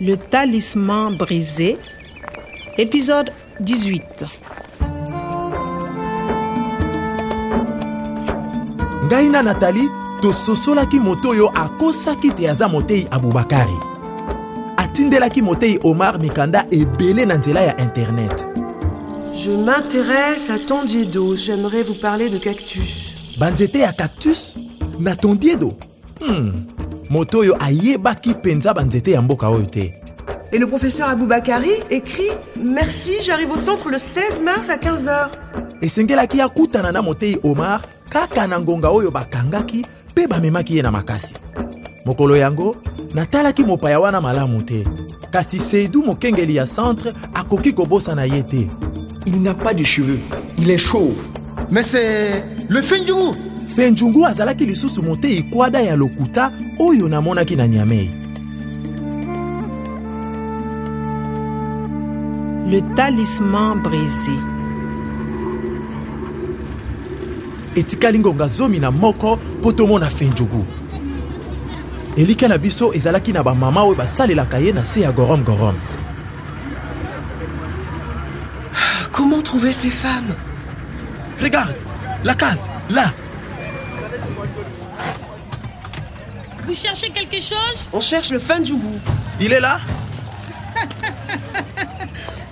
Le talisman brisé, épisode 18. ngai na natali tososolaki moto oyo akosaki te aza motei abubakari atindelaki motei omar mikanda ebele na nzela ya internet Je m'intéresse à Tondiedo. J'aimerais vous parler de cactus. banzete ya cactus? Na tondiedo hmm. Moto oyo ayebaki mpenza banzete ya mboka oyo te Et le professeur Aboubakari écrit Merci, j'arrive au centre le 16 mars à 15h. esengelaki akutana na motei omar kaka na ngonga oyo bakangaki mpe bamemaki ye na makasi mokolo yango natalaki mopaya wana malamu te kasi seidu mokengeli ya centre akoki kobosana ye te Il n'a pas de cheveux. Il est chauve. Mais c'est le Fendjougou. fenjungu azalaki lisusu motei kwada ya lokuta oyo namonaki na niamei Le talisman brisé. etikali ngonga zomi na moko mpo tomona fenjugu elika na biso ezalaki na bamama oyo basalelaka ye na se ya gorom gorom Comment trouver ces femmes regarde la case là Vous cherchez quelque chose? On cherche le Fendjougou. il est là?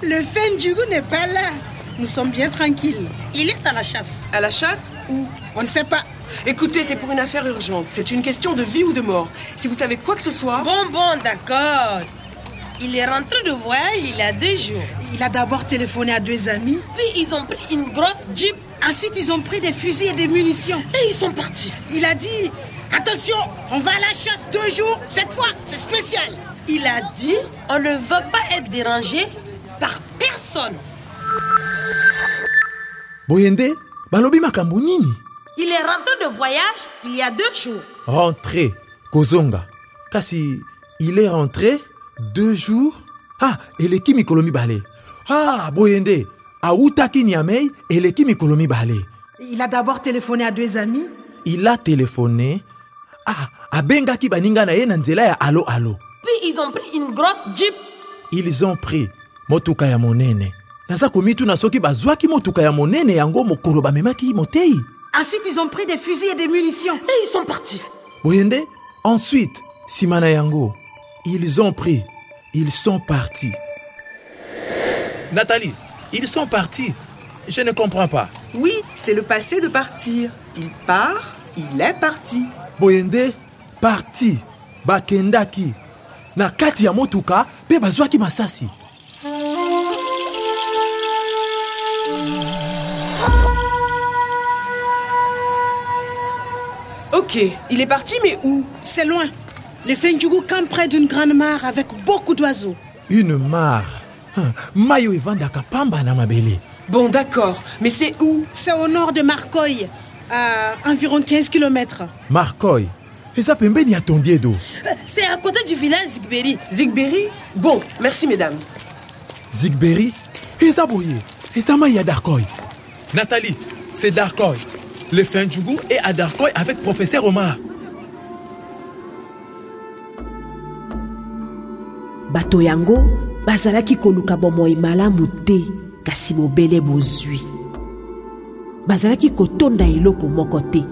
Le Fendjougou n'est pas là. Nous sommes bien tranquilles. Il est à la chasse. À la chasse ou? On ne sait pas. Écoutez, c'est pour une affaire urgente. C'est une question de vie ou de mort. Si vous savez quoi que ce soit. Bon, bon, d'accord. Il est rentré de voyage il y a deux jours. Il a d'abord téléphoné à deux amis. Puis ils ont pris une grosse jeep Ensuite, ils ont pris des fusils et des munitions. et ils sont partis. Il a dit Attention, on va à la chasse deux jours. Cette fois, c'est spécial. Il a dit on ne va pas être dérangé par personne. boye nde balobi Il est rentré de voyage il y a deux jours. rentré kozonga kasi il est rentré deux jours? Ah eleki mikolo mibale ah boye nde awutaki niamei eleki mikolo mibale Il a d'abord téléphoné à deux amis? il a téléphoné ah abengaki baninga na ye na nzela ya alo alo Puis ils ont pris une grosse jeep ils ont pris motuka ya monene naza komituna soki bazwaki motuka ya monene yango mokolo bamemaki motei Ensuite, ils ont pris des fusils et des munitions. et ils sont partis. boye nde ensuite nsima na yango ils ont pris ils sont partis nathalie ils sont partis je ne comprends pas Oui, c'est le passé de partir. Il part, il est parti. Boye nde parti. Bakendaki. Na kati ya motuka mpe bazwaki masasi. Ok, il est parti, mais où? C'est loin. Les Fendjougou campent près d'une grande mare avec beaucoup d'oiseaux. une mare. Hein, mai oyo evandaka pamba na mabele. Bon, d'accord, mais c'est où? C'est au nord de Marcoy, à environ 15 km. marcoy eza pembeni ya tondiedo C'est à côté du village Zigberi. Zigberry Bon, merci mesdames. zigberi eza boye eza mai ya darkoy nathalie c'est darkoy le finjugu est à darkoy avec professeur omar bato yango bazalaki koluka bomoi malamu te kasi mobele bozwi bazalaki kotonda eloko moko te.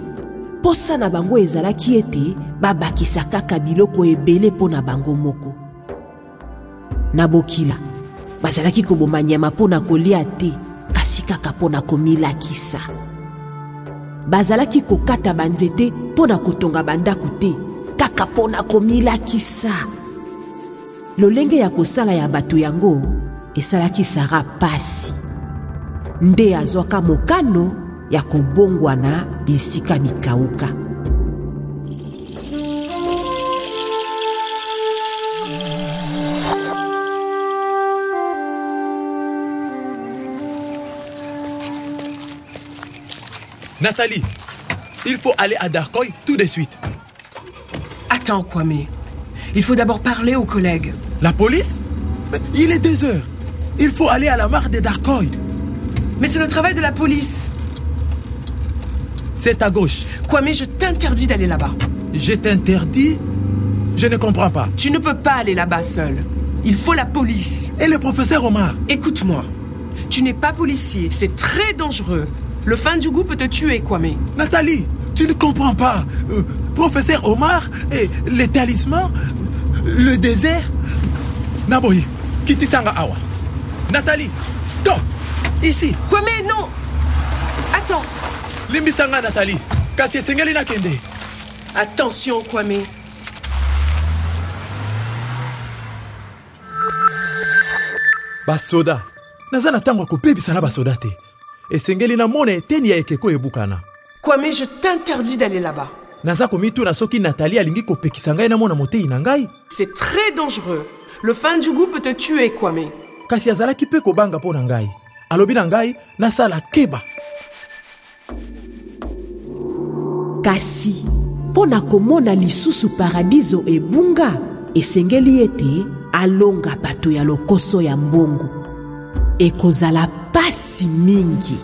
Posa na bango ezalaki ete babakisa kaka biloko ebele mpo na bango moko. Na bokila bazalaki koboma nyama mpo na kolia te kasi kaka mpo na komilakisa. Bazalaki kokata banzete mpo na kotonga bandako te kaka mpo na komilakisa. Lolenge ya kosala ya bato yango esalaki sara pasi. Nde azwaka mokano ya kobongwana bisika mikauka nathalie il faut aller à darkoy tout de suite Attends, Kwame. Il faut d'abord parler aux collègues. la police? Mais il est deux heures il faut aller à la mare de darkoy Mais c'est le travail de la police. C'est à gauche Kwame, je t'interdis d'aller là-bas. je t'interdis? Je ne comprends pas Tu ne peux pas aller là-bas seul. Il faut la police. Et le professeur Omar? Écoute-moi. Tu n'es pas policier. C'est très dangereux. Le fin du goût peut te tuer, Kwame. Nathalie, tu ne comprends pas. Euh, professeur Omar et les talismans, le désert? Naboy, Kitisanga Awa. Nathalie, stop Ici, Kwame, non Attends. Limbisanga Nathalie. Kasi esengeli nakende. Attention, Kwame. basoda naza na ntango ya kopebisa na basoda te esengeli namona eteni ya ekeko ebukana Kwame, je t'interdis d'aller là-bas. naza komituna soki natali alingi kopekisa ngai namona motei na ngai C'est très dangereux. Le fin du goût peut te tuer, Kwame. kasi azalaki mpe kobanga mpo na ngai alobi na ngai nasala keba kasi mpo na komona lisusu paradiso ebunga esengeli ete alonga bato ya lokoso ya mbongo. Ekozala pasi mingi.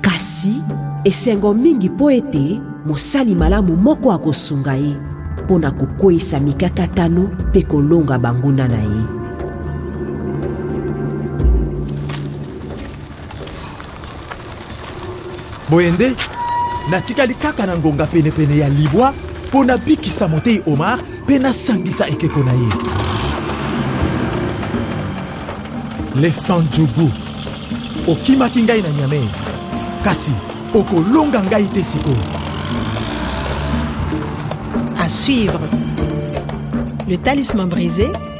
Kasi esengo mingi mpo ete mosali malamu moko akosunga ye mpo na kokweyisa mikakatano mpe kolonga banguna na ye. Boye nde natikali kaka na ngonga penepene ya libwa mpo nabikisa motei omar mpe nasangisa ekeko na ye. Lefanjugu okimaki ngai na nyame kasi okolonga ngai te sikoyo À suivre. Le Talisman brisé,